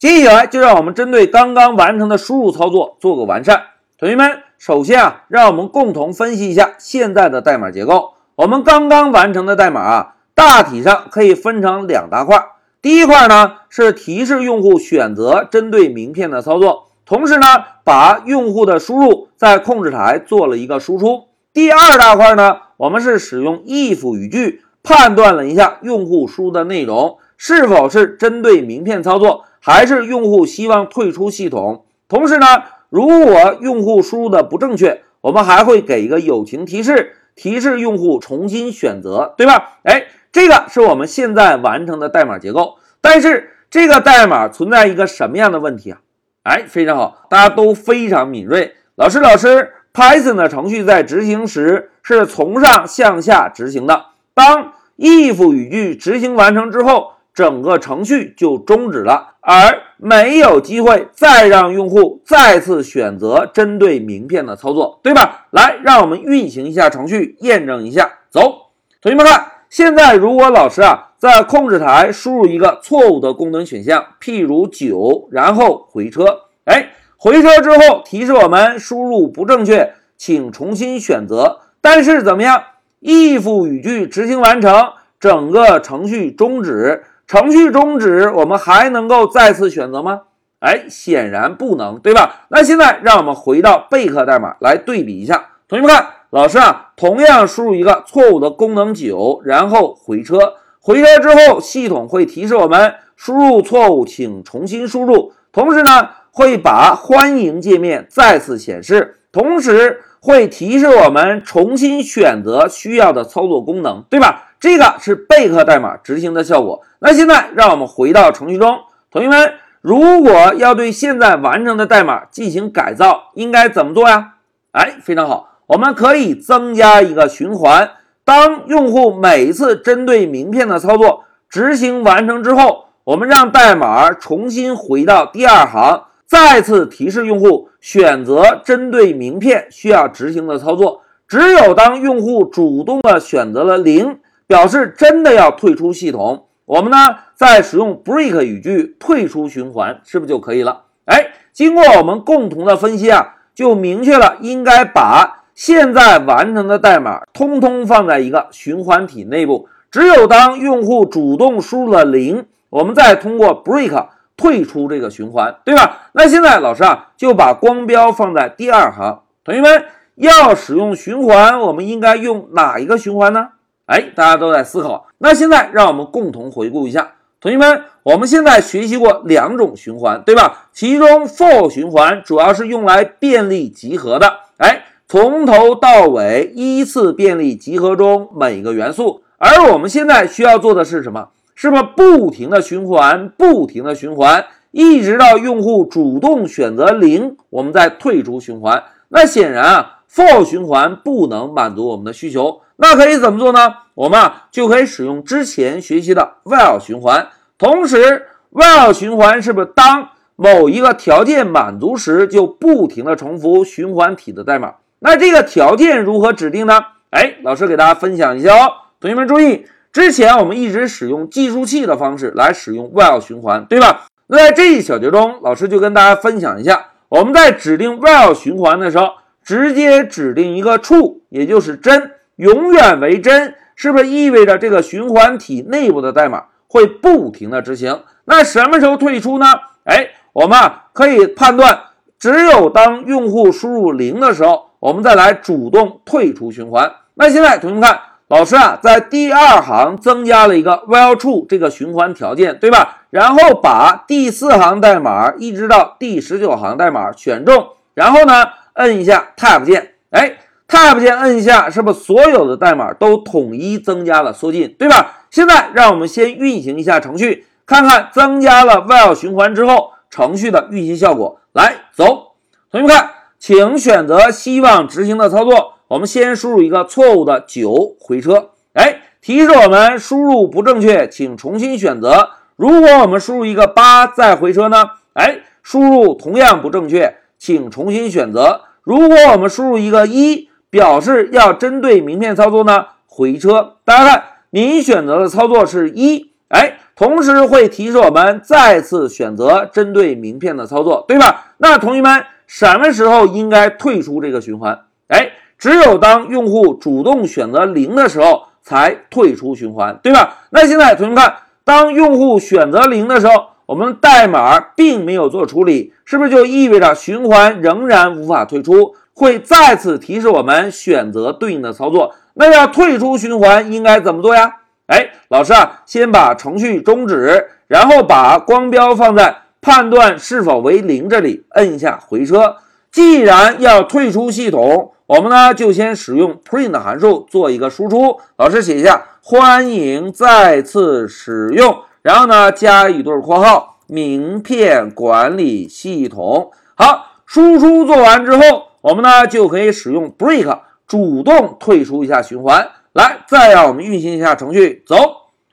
接下来就让我们针对刚刚完成的输入操作做个完善。同学们，首先啊，让我们共同分析一下现在的代码结构。我们刚刚完成的代码啊，大体上可以分成两大块。第一块呢是提示用户选择针对名片的操作，同时呢把用户的输入在控制台做了一个输出。第二大块呢，我们是使用 if 语句判断了一下用户输入的内容是否是针对名片操作，还是用户希望退出系统。同时呢，如果用户输入的不正确，我们还会给一个友情提示，提示用户重新选择，对吧？哎。这个是我们现在完成的代码结构，但是这个代码存在一个什么样的问题啊？哎，非常好，大家都非常敏锐。老师，老师，Python 的程序在执行时是从上向下执行的。当 if 语句执行完成之后，整个程序就终止了，而没有机会再让用户再次选择针对名片的操作，对吧？来，让我们运行一下程序，验证一下。走，同学们看。现在，如果老师啊在控制台输入一个错误的功能选项，譬如九，然后回车，哎，回车之后提示我们输入不正确，请重新选择。但是怎么样？if 语句执行完成，整个程序终止，程序终止，我们还能够再次选择吗？哎，显然不能，对吧？那现在让我们回到备课代码来对比一下，同学们看。老师啊，同样输入一个错误的功能九，然后回车。回车之后，系统会提示我们输入错误，请重新输入。同时呢，会把欢迎界面再次显示，同时会提示我们重新选择需要的操作功能，对吧？这个是备课代码执行的效果。那现在让我们回到程序中，同学们，如果要对现在完成的代码进行改造，应该怎么做呀？哎，非常好。我们可以增加一个循环，当用户每一次针对名片的操作执行完成之后，我们让代码重新回到第二行，再次提示用户选择针对名片需要执行的操作。只有当用户主动的选择了零，表示真的要退出系统，我们呢再使用 break 语句退出循环，是不是就可以了？哎，经过我们共同的分析啊，就明确了应该把。现在完成的代码通通放在一个循环体内部，只有当用户主动输入了零，我们再通过 break 退出这个循环，对吧？那现在老师啊就把光标放在第二行，同学们要使用循环，我们应该用哪一个循环呢？哎，大家都在思考。那现在让我们共同回顾一下，同学们，我们现在学习过两种循环，对吧？其中 for 循环主要是用来便利集合的，哎。从头到尾依次便利集合中每个元素，而我们现在需要做的是什么？是不是不停的循环，不停的循环，一直到用户主动选择零，我们再退出循环？那显然啊，for 循环不能满足我们的需求。那可以怎么做呢？我们啊就可以使用之前学习的 while 循环。同时，while 循环是不是当某一个条件满足时，就不停的重复循环体的代码？那这个条件如何指定呢？哎，老师给大家分享一下哦。同学们注意，之前我们一直使用计数器的方式来使用 while 循环，对吧？那在这一小节中，老师就跟大家分享一下，我们在指定 while 循环的时候，直接指定一个 true，也就是真，永远为真，是不是意味着这个循环体内部的代码会不停的执行？那什么时候退出呢？哎，我们啊可以判断，只有当用户输入零的时候。我们再来主动退出循环。那现在同学们看，老师啊在第二行增加了一个 while true 这个循环条件，对吧？然后把第四行代码一直到第十九行代码选中，然后呢摁一下 Tab 键，哎，Tab 键摁一下，是不是所有的代码都统一增加了缩进，对吧？现在让我们先运行一下程序，看看增加了 while 循环之后程序的运行效果。来，走，同学们看。请选择希望执行的操作。我们先输入一个错误的九回车，哎，提示我们输入不正确，请重新选择。如果我们输入一个八再回车呢？哎，输入同样不正确，请重新选择。如果我们输入一个一，表示要针对名片操作呢？回车。大家看，您选择的操作是一，哎，同时会提示我们再次选择针对名片的操作，对吧？那同学们什么时候应该退出这个循环？哎，只有当用户主动选择零的时候才退出循环，对吧？那现在同学们看，当用户选择零的时候，我们代码并没有做处理，是不是就意味着循环仍然无法退出？会再次提示我们选择对应的操作。那要退出循环应该怎么做呀？哎，老师啊，先把程序终止，然后把光标放在判断是否为零这里，摁一下回车。既然要退出系统，我们呢就先使用 print 函数做一个输出。老师写一下，欢迎再次使用，然后呢加一对括号，名片管理系统。好，输出做完之后，我们呢就可以使用 break。主动退出一下循环，来，再让我们运行一下程序，走，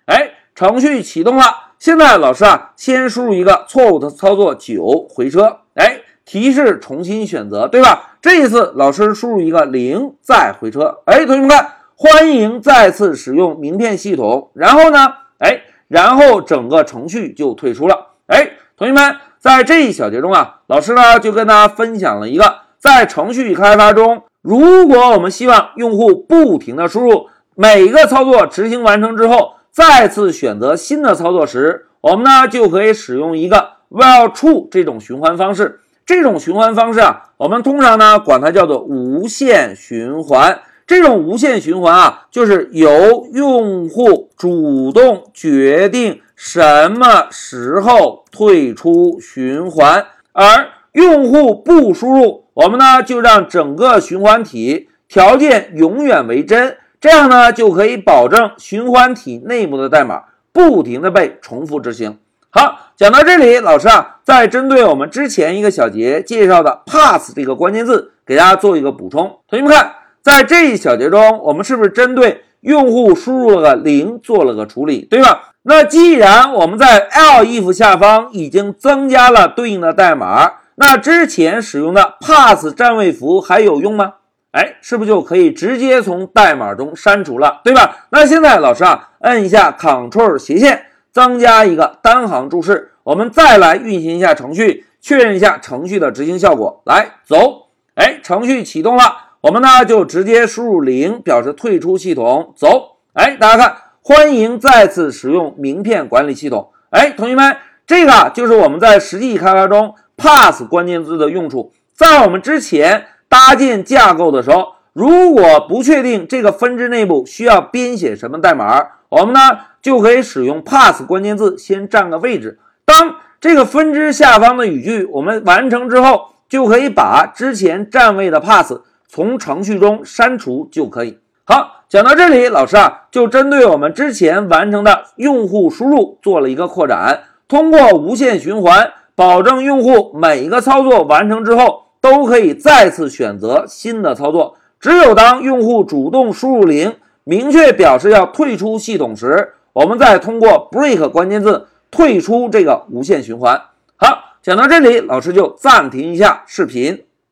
哎，程序启动了。现在老师啊，先输入一个错误的操作九，回车，哎，提示重新选择，对吧？这一次老师输入一个零，再回车，哎，同学们看，欢迎再次使用名片系统。然后呢，哎，然后整个程序就退出了。哎，同学们，在这一小节中啊，老师呢就跟大家分享了一个在程序开发中。如果我们希望用户不停的输入，每个操作执行完成之后，再次选择新的操作时，我们呢就可以使用一个 while true 这种循环方式。这种循环方式啊，我们通常呢管它叫做无限循环。这种无限循环啊，就是由用户主动决定什么时候退出循环，而用户不输入。我们呢就让整个循环体条件永远为真，这样呢就可以保证循环体内部的代码不停的被重复执行。好，讲到这里，老师啊，再针对我们之前一个小节介绍的 pass 这个关键字，给大家做一个补充。同学们看，在这一小节中，我们是不是针对用户输入了个零做了个处理，对吧？那既然我们在 l if 下方已经增加了对应的代码。那之前使用的 pass 占位符还有用吗？哎，是不是就可以直接从代码中删除了，对吧？那现在老师啊，摁一下 Ctrl 斜线，增加一个单行注释，我们再来运行一下程序，确认一下程序的执行效果。来，走，哎，程序启动了，我们呢就直接输入零，表示退出系统。走，哎，大家看，欢迎再次使用名片管理系统。哎，同学们，这个就是我们在实际开发中。Pass 关键字的用处，在我们之前搭建架构的时候，如果不确定这个分支内部需要编写什么代码，我们呢就可以使用 pass 关键字先占个位置。当这个分支下方的语句我们完成之后，就可以把之前占位的 pass 从程序中删除就可以。好，讲到这里，老师啊就针对我们之前完成的用户输入做了一个扩展，通过无限循环。保证用户每一个操作完成之后，都可以再次选择新的操作。只有当用户主动输入零，明确表示要退出系统时，我们再通过 break 关键字退出这个无限循环。好，讲到这里，老师就暂停一下视频。